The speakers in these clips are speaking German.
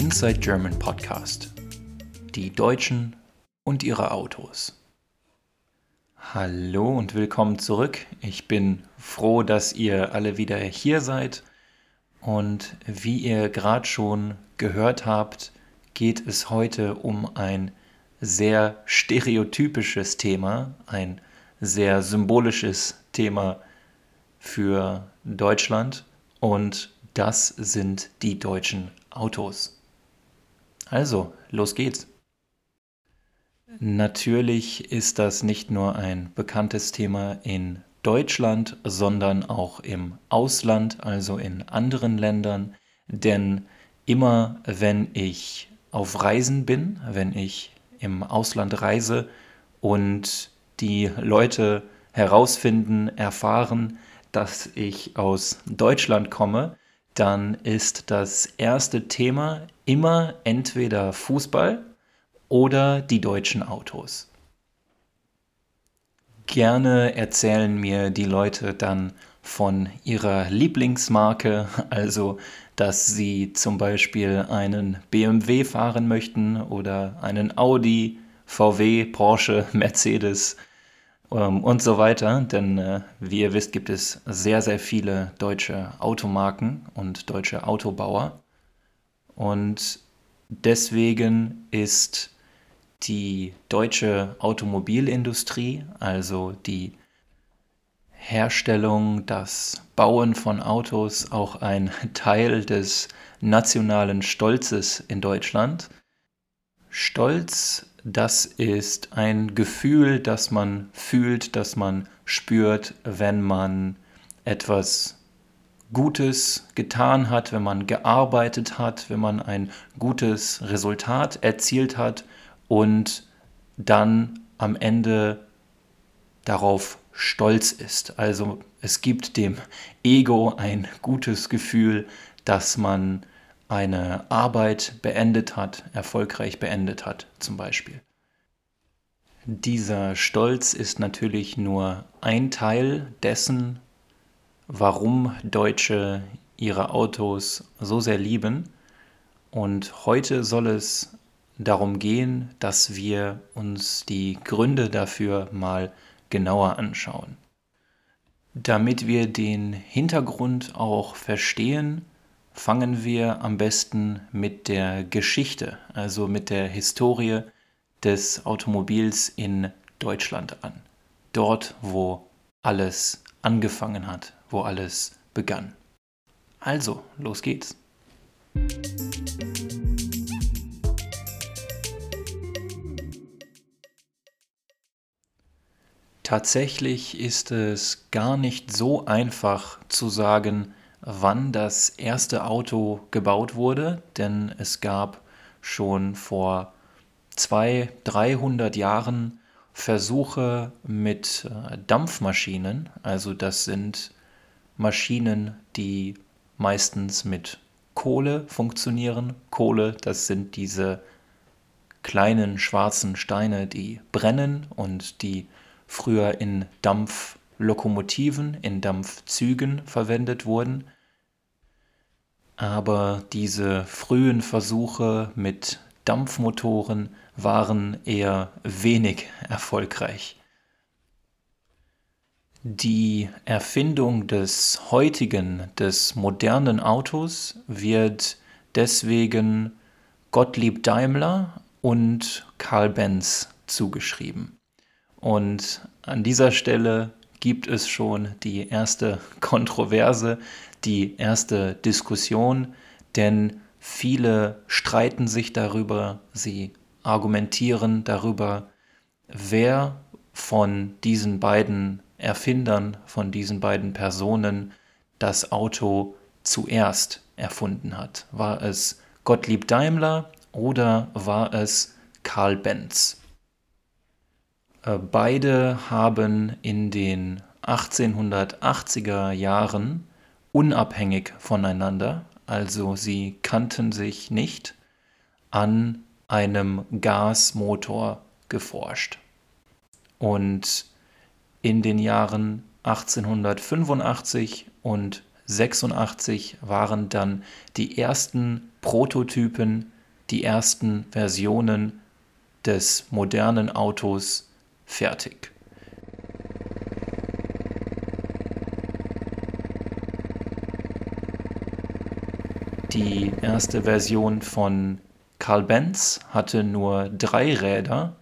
Inside German Podcast. Die Deutschen und ihre Autos. Hallo und willkommen zurück. Ich bin froh, dass ihr alle wieder hier seid. Und wie ihr gerade schon gehört habt, geht es heute um ein sehr stereotypisches Thema, ein sehr symbolisches Thema für Deutschland und das sind die deutschen Autos. Also, los geht's. Natürlich ist das nicht nur ein bekanntes Thema in Deutschland, sondern auch im Ausland, also in anderen Ländern. Denn immer wenn ich auf Reisen bin, wenn ich im Ausland reise und die Leute herausfinden, erfahren, dass ich aus Deutschland komme, dann ist das erste Thema immer entweder Fußball oder die deutschen Autos. Gerne erzählen mir die Leute dann von ihrer Lieblingsmarke, also dass sie zum Beispiel einen BMW fahren möchten oder einen Audi, VW, Porsche, Mercedes ähm, und so weiter. Denn äh, wie ihr wisst, gibt es sehr, sehr viele deutsche Automarken und deutsche Autobauer. Und deswegen ist die deutsche Automobilindustrie, also die Herstellung, das Bauen von Autos auch ein Teil des nationalen Stolzes in Deutschland. Stolz, das ist ein Gefühl, das man fühlt, das man spürt, wenn man etwas Gutes getan hat, wenn man gearbeitet hat, wenn man ein gutes Resultat erzielt hat und dann am Ende darauf stolz ist. Also es gibt dem Ego ein gutes Gefühl, dass man eine Arbeit beendet hat, erfolgreich beendet hat zum Beispiel. Dieser Stolz ist natürlich nur ein Teil dessen, warum Deutsche ihre Autos so sehr lieben. Und heute soll es darum gehen, dass wir uns die Gründe dafür mal genauer anschauen. Damit wir den Hintergrund auch verstehen, fangen wir am besten mit der Geschichte, also mit der Historie des Automobils in Deutschland an. Dort, wo alles angefangen hat, wo alles begann. Also, los geht's. Tatsächlich ist es gar nicht so einfach zu sagen, wann das erste Auto gebaut wurde, denn es gab schon vor 200, 300 Jahren Versuche mit äh, Dampfmaschinen, also das sind Maschinen, die meistens mit Kohle funktionieren. Kohle, das sind diese kleinen schwarzen Steine, die brennen und die früher in Dampflokomotiven, in Dampfzügen verwendet wurden. Aber diese frühen Versuche mit Dampfmotoren waren eher wenig erfolgreich. Die Erfindung des heutigen, des modernen Autos wird deswegen Gottlieb Daimler und Karl Benz zugeschrieben. Und an dieser Stelle gibt es schon die erste Kontroverse, die erste Diskussion, denn viele streiten sich darüber, sie argumentieren darüber, wer von diesen beiden Erfindern, von diesen beiden Personen das Auto zuerst erfunden hat. War es Gottlieb Daimler oder war es Karl Benz? Äh, beide haben in den 1880er Jahren unabhängig voneinander, also sie kannten sich nicht, an einem Gasmotor geforscht. Und in den Jahren 1885 und 1986 waren dann die ersten Prototypen, die ersten Versionen des modernen Autos fertig. Die erste Version von Carl Benz hatte nur drei Räder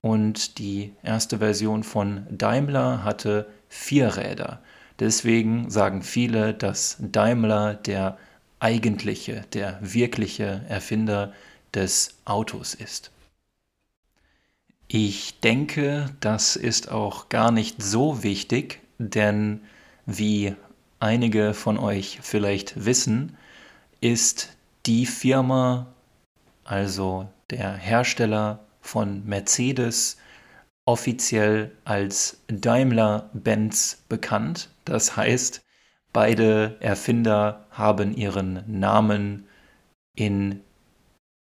und die erste Version von Daimler hatte vier Räder. Deswegen sagen viele, dass Daimler der eigentliche, der wirkliche Erfinder des Autos ist. Ich denke, das ist auch gar nicht so wichtig, denn wie einige von euch vielleicht wissen, ist die Firma, also der Hersteller von Mercedes, offiziell als Daimler-Benz bekannt. Das heißt, beide Erfinder haben ihren Namen in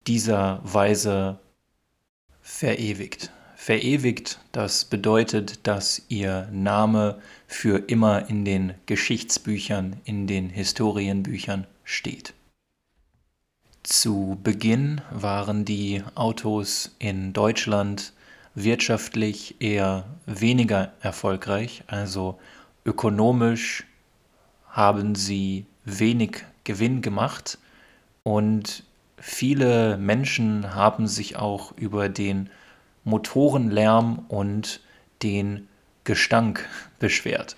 dieser Weise verewigt. Verewigt, das bedeutet, dass ihr Name für immer in den Geschichtsbüchern, in den Historienbüchern steht. Zu Beginn waren die Autos in Deutschland wirtschaftlich eher weniger erfolgreich, also ökonomisch haben sie wenig Gewinn gemacht und viele Menschen haben sich auch über den Motorenlärm und den Gestank beschwert.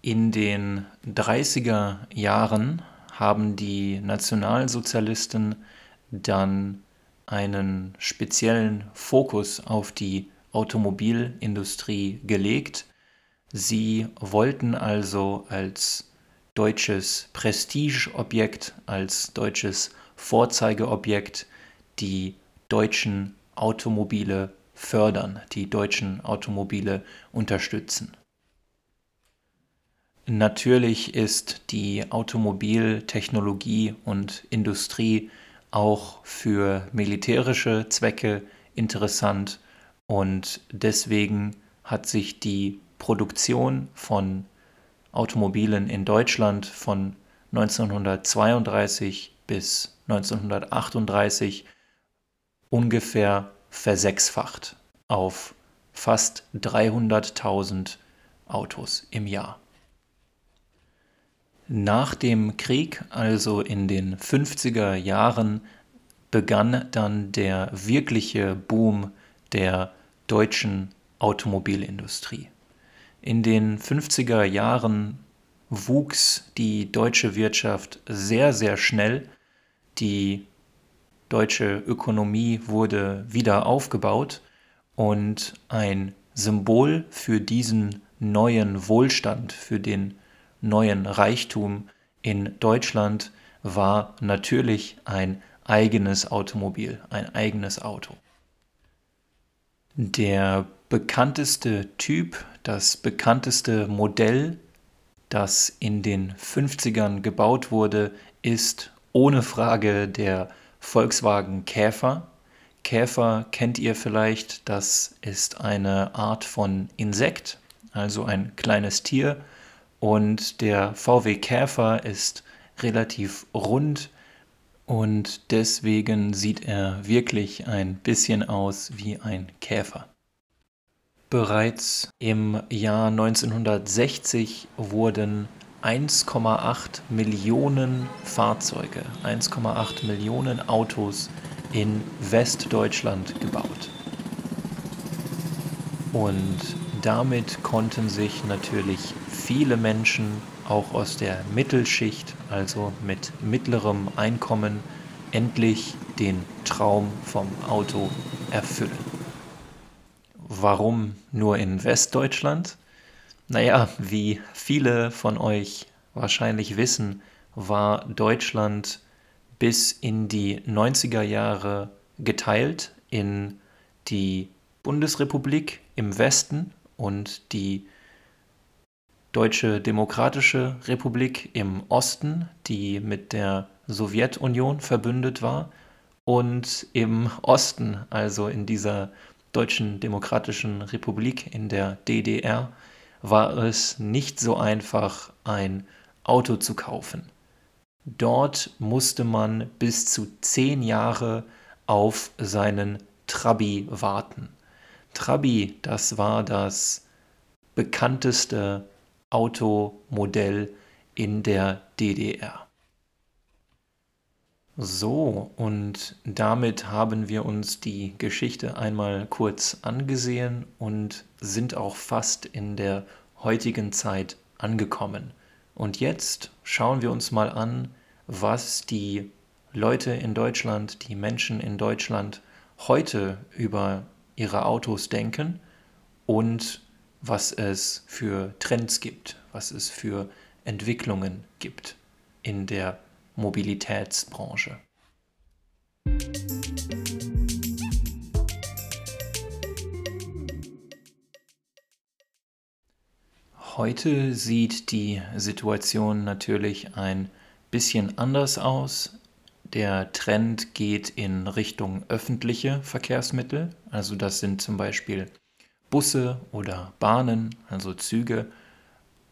In den 30er Jahren haben die Nationalsozialisten dann einen speziellen Fokus auf die Automobilindustrie gelegt. Sie wollten also als deutsches Prestigeobjekt, als deutsches Vorzeigeobjekt die deutschen Automobile fördern, die deutschen Automobile unterstützen. Natürlich ist die Automobiltechnologie und Industrie auch für militärische Zwecke interessant und deswegen hat sich die Produktion von Automobilen in Deutschland von 1932 bis 1938 ungefähr versechsfacht auf fast 300.000 Autos im Jahr. Nach dem Krieg, also in den 50er Jahren, begann dann der wirkliche Boom der deutschen Automobilindustrie. In den 50er Jahren wuchs die deutsche Wirtschaft sehr, sehr schnell. Die deutsche Ökonomie wurde wieder aufgebaut und ein Symbol für diesen neuen Wohlstand, für den neuen Reichtum in Deutschland war natürlich ein eigenes Automobil, ein eigenes Auto. Der bekannteste Typ, das bekannteste Modell, das in den 50ern gebaut wurde, ist ohne Frage der Volkswagen Käfer. Käfer kennt ihr vielleicht, das ist eine Art von Insekt, also ein kleines Tier, und der VW Käfer ist relativ rund und deswegen sieht er wirklich ein bisschen aus wie ein Käfer. Bereits im Jahr 1960 wurden 1,8 Millionen Fahrzeuge, 1,8 Millionen Autos in Westdeutschland gebaut. Und damit konnten sich natürlich viele Menschen auch aus der Mittelschicht, also mit mittlerem Einkommen, endlich den Traum vom Auto erfüllen. Warum nur in Westdeutschland? Naja, wie viele von euch wahrscheinlich wissen, war Deutschland bis in die 90er Jahre geteilt in die Bundesrepublik im Westen und die Deutsche Demokratische Republik im Osten, die mit der Sowjetunion verbündet war, und im Osten, also in dieser Deutschen Demokratischen Republik, in der DDR, war es nicht so einfach, ein Auto zu kaufen. Dort musste man bis zu zehn Jahre auf seinen Trabi warten. Trabi, das war das bekannteste Automodell in der DDR. So, und damit haben wir uns die Geschichte einmal kurz angesehen und sind auch fast in der heutigen Zeit angekommen. Und jetzt schauen wir uns mal an, was die Leute in Deutschland, die Menschen in Deutschland heute über ihre Autos denken und was es für Trends gibt, was es für Entwicklungen gibt in der Mobilitätsbranche. Heute sieht die Situation natürlich ein bisschen anders aus. Der Trend geht in Richtung öffentliche Verkehrsmittel, also das sind zum Beispiel Busse oder Bahnen, also Züge,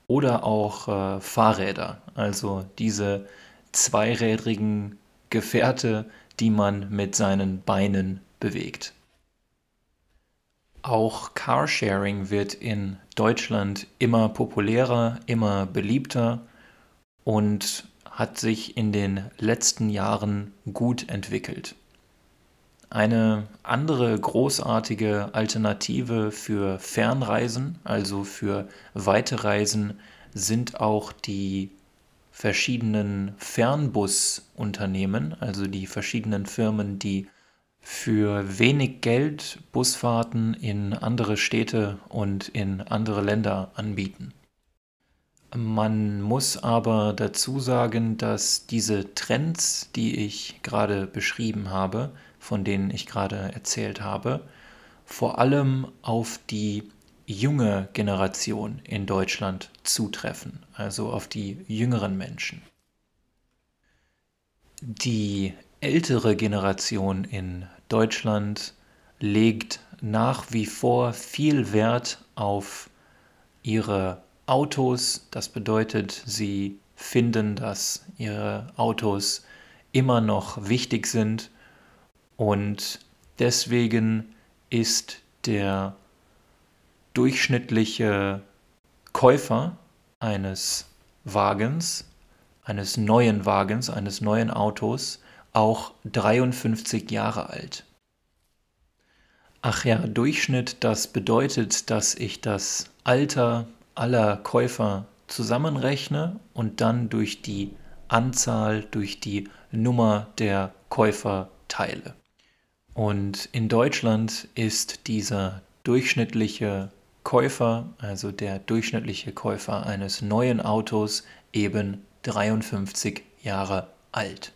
oder auch äh, Fahrräder, also diese zweirädrigen Gefährte, die man mit seinen Beinen bewegt. Auch Carsharing wird in Deutschland immer populärer, immer beliebter und hat sich in den letzten Jahren gut entwickelt. Eine andere großartige Alternative für Fernreisen, also für weite Reisen, sind auch die verschiedenen Fernbusunternehmen, also die verschiedenen Firmen, die für wenig Geld Busfahrten in andere Städte und in andere Länder anbieten. Man muss aber dazu sagen, dass diese Trends, die ich gerade beschrieben habe, von denen ich gerade erzählt habe, vor allem auf die junge Generation in Deutschland zutreffen, also auf die jüngeren Menschen. Die ältere Generation in Deutschland legt nach wie vor viel Wert auf ihre Autos. Das bedeutet, sie finden, dass ihre Autos immer noch wichtig sind und deswegen ist der durchschnittliche Käufer eines Wagens, eines neuen Wagens, eines neuen Autos auch 53 Jahre alt. Ach ja, Durchschnitt, das bedeutet, dass ich das Alter aller Käufer zusammenrechne und dann durch die Anzahl, durch die Nummer der Käufer teile. Und in Deutschland ist dieser durchschnittliche Käufer, also der durchschnittliche Käufer eines neuen Autos, eben 53 Jahre alt.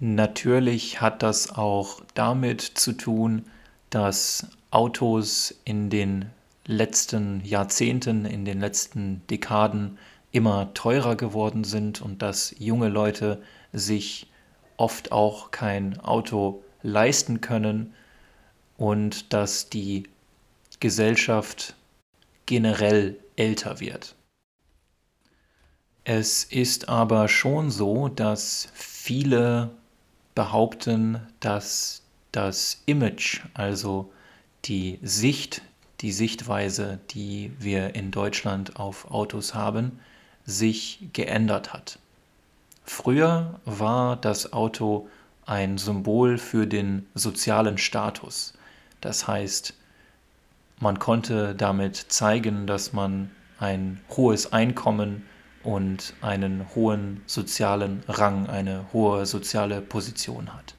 Natürlich hat das auch damit zu tun, dass Autos in den letzten Jahrzehnten, in den letzten Dekaden immer teurer geworden sind und dass junge Leute sich oft auch kein Auto leisten können und dass die Gesellschaft generell älter wird. Es ist aber schon so, dass viele behaupten, dass das Image, also die Sicht, die Sichtweise, die wir in Deutschland auf Autos haben, sich geändert hat. Früher war das Auto ein Symbol für den sozialen Status. Das heißt, man konnte damit zeigen, dass man ein hohes Einkommen und einen hohen sozialen Rang, eine hohe soziale Position hat.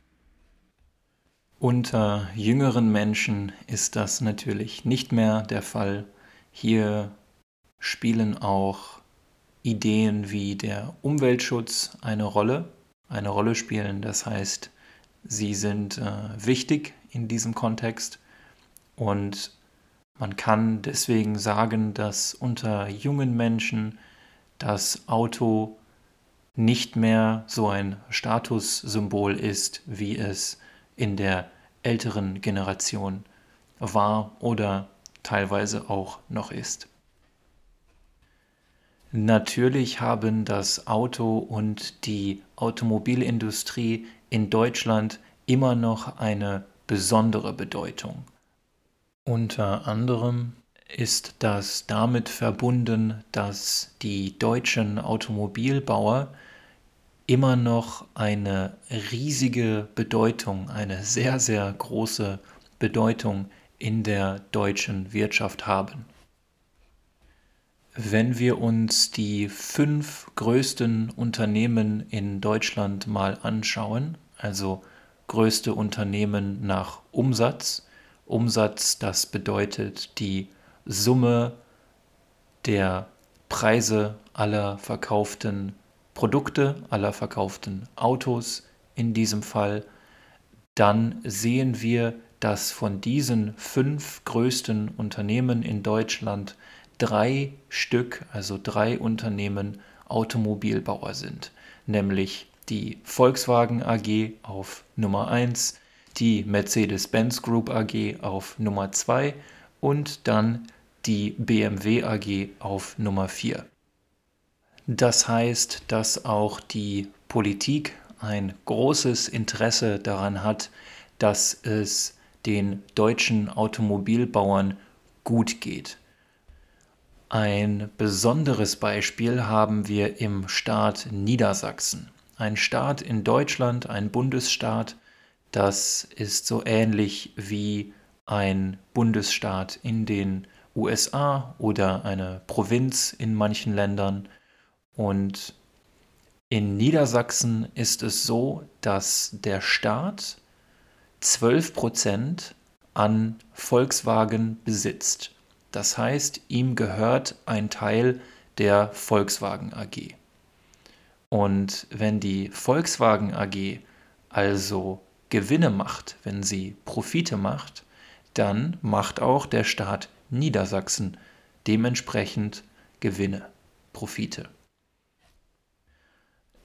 Unter jüngeren Menschen ist das natürlich nicht mehr der Fall. Hier spielen auch Ideen wie der Umweltschutz eine Rolle, eine Rolle spielen. Das heißt, sie sind äh, wichtig in diesem Kontext und man kann deswegen sagen, dass unter jungen Menschen das Auto nicht mehr so ein Statussymbol ist, wie es in der älteren Generation war oder teilweise auch noch ist. Natürlich haben das Auto und die Automobilindustrie in Deutschland immer noch eine besondere Bedeutung. Unter anderem ist das damit verbunden, dass die deutschen Automobilbauer immer noch eine riesige Bedeutung, eine sehr, sehr große Bedeutung in der deutschen Wirtschaft haben. Wenn wir uns die fünf größten Unternehmen in Deutschland mal anschauen, also größte Unternehmen nach Umsatz, Umsatz, das bedeutet die Summe der Preise aller verkauften Produkte, aller verkauften Autos in diesem Fall, dann sehen wir, dass von diesen fünf größten Unternehmen in Deutschland drei Stück, also drei Unternehmen Automobilbauer sind, nämlich die Volkswagen AG auf Nummer 1, die Mercedes-Benz Group AG auf Nummer 2 und dann die BMW AG auf Nummer 4. Das heißt, dass auch die Politik ein großes Interesse daran hat, dass es den deutschen Automobilbauern gut geht. Ein besonderes Beispiel haben wir im Staat Niedersachsen. Ein Staat in Deutschland, ein Bundesstaat, das ist so ähnlich wie ein Bundesstaat in den USA oder eine Provinz in manchen Ländern. Und in Niedersachsen ist es so, dass der Staat 12% an Volkswagen besitzt. Das heißt, ihm gehört ein Teil der Volkswagen AG. Und wenn die Volkswagen AG also Gewinne macht, wenn sie Profite macht, dann macht auch der Staat Niedersachsen dementsprechend Gewinne, Profite.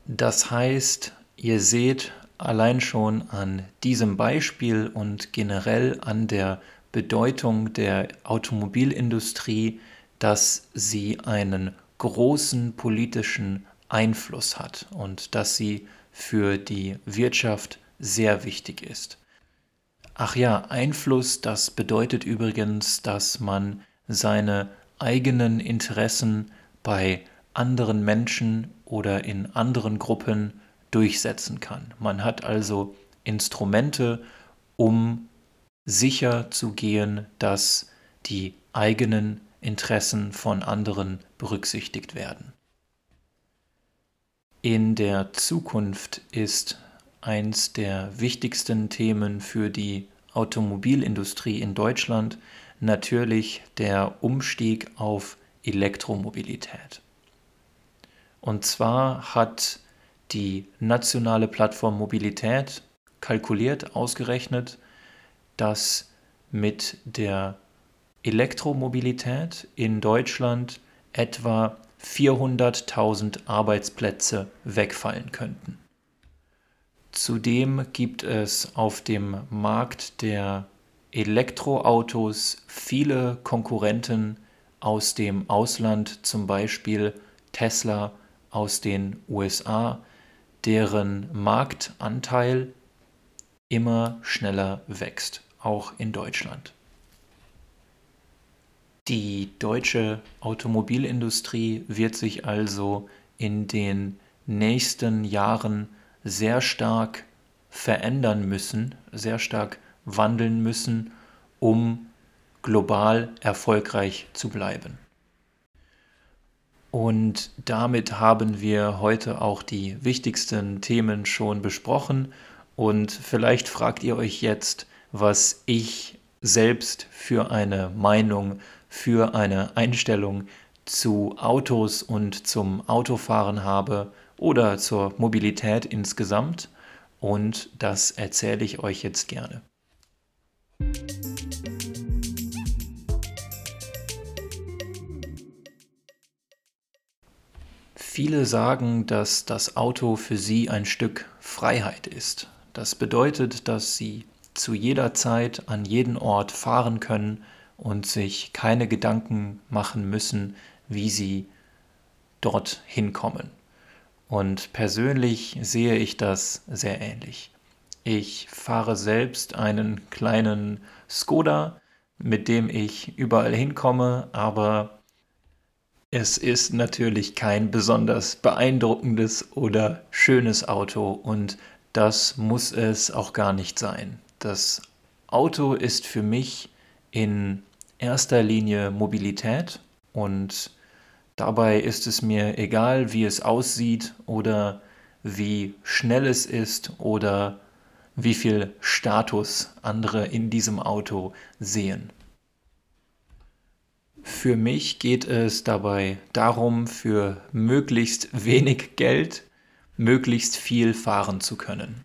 Das heißt, ihr seht allein schon an diesem Beispiel und generell an der Bedeutung der Automobilindustrie, dass sie einen großen politischen Einfluss hat und dass sie für die Wirtschaft sehr wichtig ist. Ach ja, Einfluss, das bedeutet übrigens, dass man seine eigenen Interessen bei anderen Menschen oder in anderen Gruppen durchsetzen kann. Man hat also Instrumente, um sicher zu gehen, dass die eigenen Interessen von anderen berücksichtigt werden. In der Zukunft ist eins der wichtigsten Themen für die Automobilindustrie in Deutschland natürlich der Umstieg auf Elektromobilität. Und zwar hat die nationale Plattform Mobilität kalkuliert, ausgerechnet, dass mit der Elektromobilität in Deutschland etwa 400.000 Arbeitsplätze wegfallen könnten. Zudem gibt es auf dem Markt der Elektroautos viele Konkurrenten aus dem Ausland, zum Beispiel Tesla aus den USA, deren Marktanteil immer schneller wächst, auch in Deutschland. Die deutsche Automobilindustrie wird sich also in den nächsten Jahren sehr stark verändern müssen, sehr stark wandeln müssen, um global erfolgreich zu bleiben. Und damit haben wir heute auch die wichtigsten Themen schon besprochen. Und vielleicht fragt ihr euch jetzt, was ich selbst für eine Meinung, für eine Einstellung zu Autos und zum Autofahren habe oder zur Mobilität insgesamt. Und das erzähle ich euch jetzt gerne. Viele sagen, dass das Auto für sie ein Stück Freiheit ist. Das bedeutet, dass sie zu jeder Zeit an jeden Ort fahren können und sich keine Gedanken machen müssen, wie sie dorthin kommen. Und persönlich sehe ich das sehr ähnlich. Ich fahre selbst einen kleinen Skoda, mit dem ich überall hinkomme, aber es ist natürlich kein besonders beeindruckendes oder schönes Auto und das muss es auch gar nicht sein. Das Auto ist für mich in erster Linie Mobilität und dabei ist es mir egal, wie es aussieht oder wie schnell es ist oder wie viel Status andere in diesem Auto sehen. Für mich geht es dabei darum, für möglichst wenig Geld möglichst viel fahren zu können.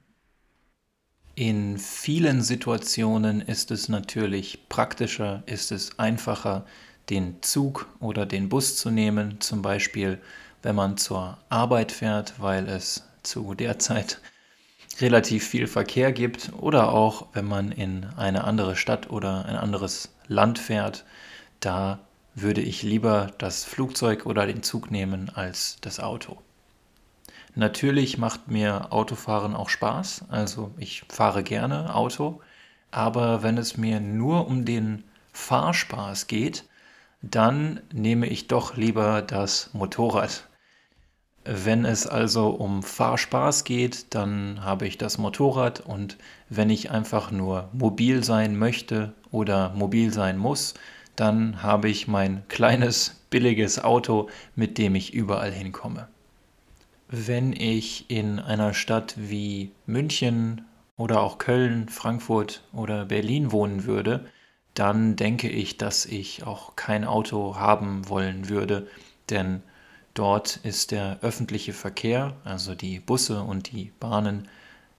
In vielen Situationen ist es natürlich praktischer, ist es einfacher, den Zug oder den Bus zu nehmen, zum Beispiel wenn man zur Arbeit fährt, weil es zu der Zeit relativ viel Verkehr gibt oder auch wenn man in eine andere Stadt oder ein anderes Land fährt, da würde ich lieber das Flugzeug oder den Zug nehmen als das Auto. Natürlich macht mir Autofahren auch Spaß, also ich fahre gerne Auto, aber wenn es mir nur um den Fahrspaß geht, dann nehme ich doch lieber das Motorrad. Wenn es also um Fahrspaß geht, dann habe ich das Motorrad und wenn ich einfach nur mobil sein möchte oder mobil sein muss, dann habe ich mein kleines billiges Auto, mit dem ich überall hinkomme wenn ich in einer Stadt wie München oder auch Köln, Frankfurt oder Berlin wohnen würde, dann denke ich, dass ich auch kein Auto haben wollen würde, denn dort ist der öffentliche Verkehr, also die Busse und die Bahnen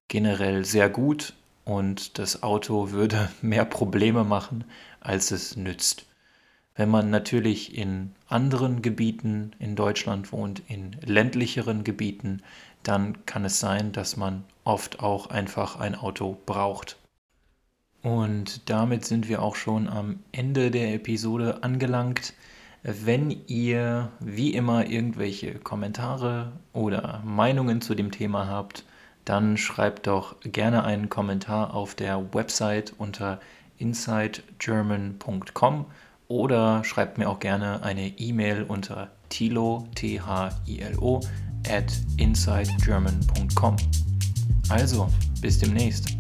generell sehr gut und das Auto würde mehr Probleme machen, als es nützt. Wenn man natürlich in anderen Gebieten in Deutschland wohnt, in ländlicheren Gebieten, dann kann es sein, dass man oft auch einfach ein Auto braucht. Und damit sind wir auch schon am Ende der Episode angelangt. Wenn ihr wie immer irgendwelche Kommentare oder Meinungen zu dem Thema habt, dann schreibt doch gerne einen Kommentar auf der Website unter insidegerman.com oder schreibt mir auch gerne eine E-Mail unter tilo, T-H-I-L-O, at insidegerman.com. Also, bis demnächst.